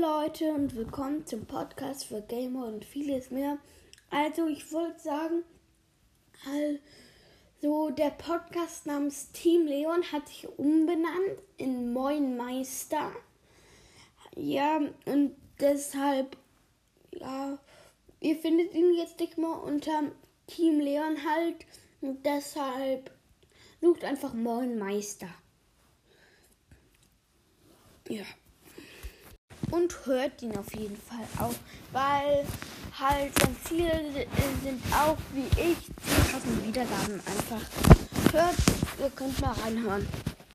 Leute und willkommen zum Podcast für Gamer und vieles mehr. Also ich wollte sagen, also der Podcast namens Team Leon hat sich umbenannt in Moin Meister. Ja, und deshalb, ja, ihr findet ihn jetzt nicht mehr unter Team Leon halt. Und deshalb sucht einfach Moin Meister. Ja und hört ihn auf jeden Fall auch, weil halt sein Ziel sind auch wie ich 10.000 Wiedergaben einfach. Hört, ihr könnt mal reinhören.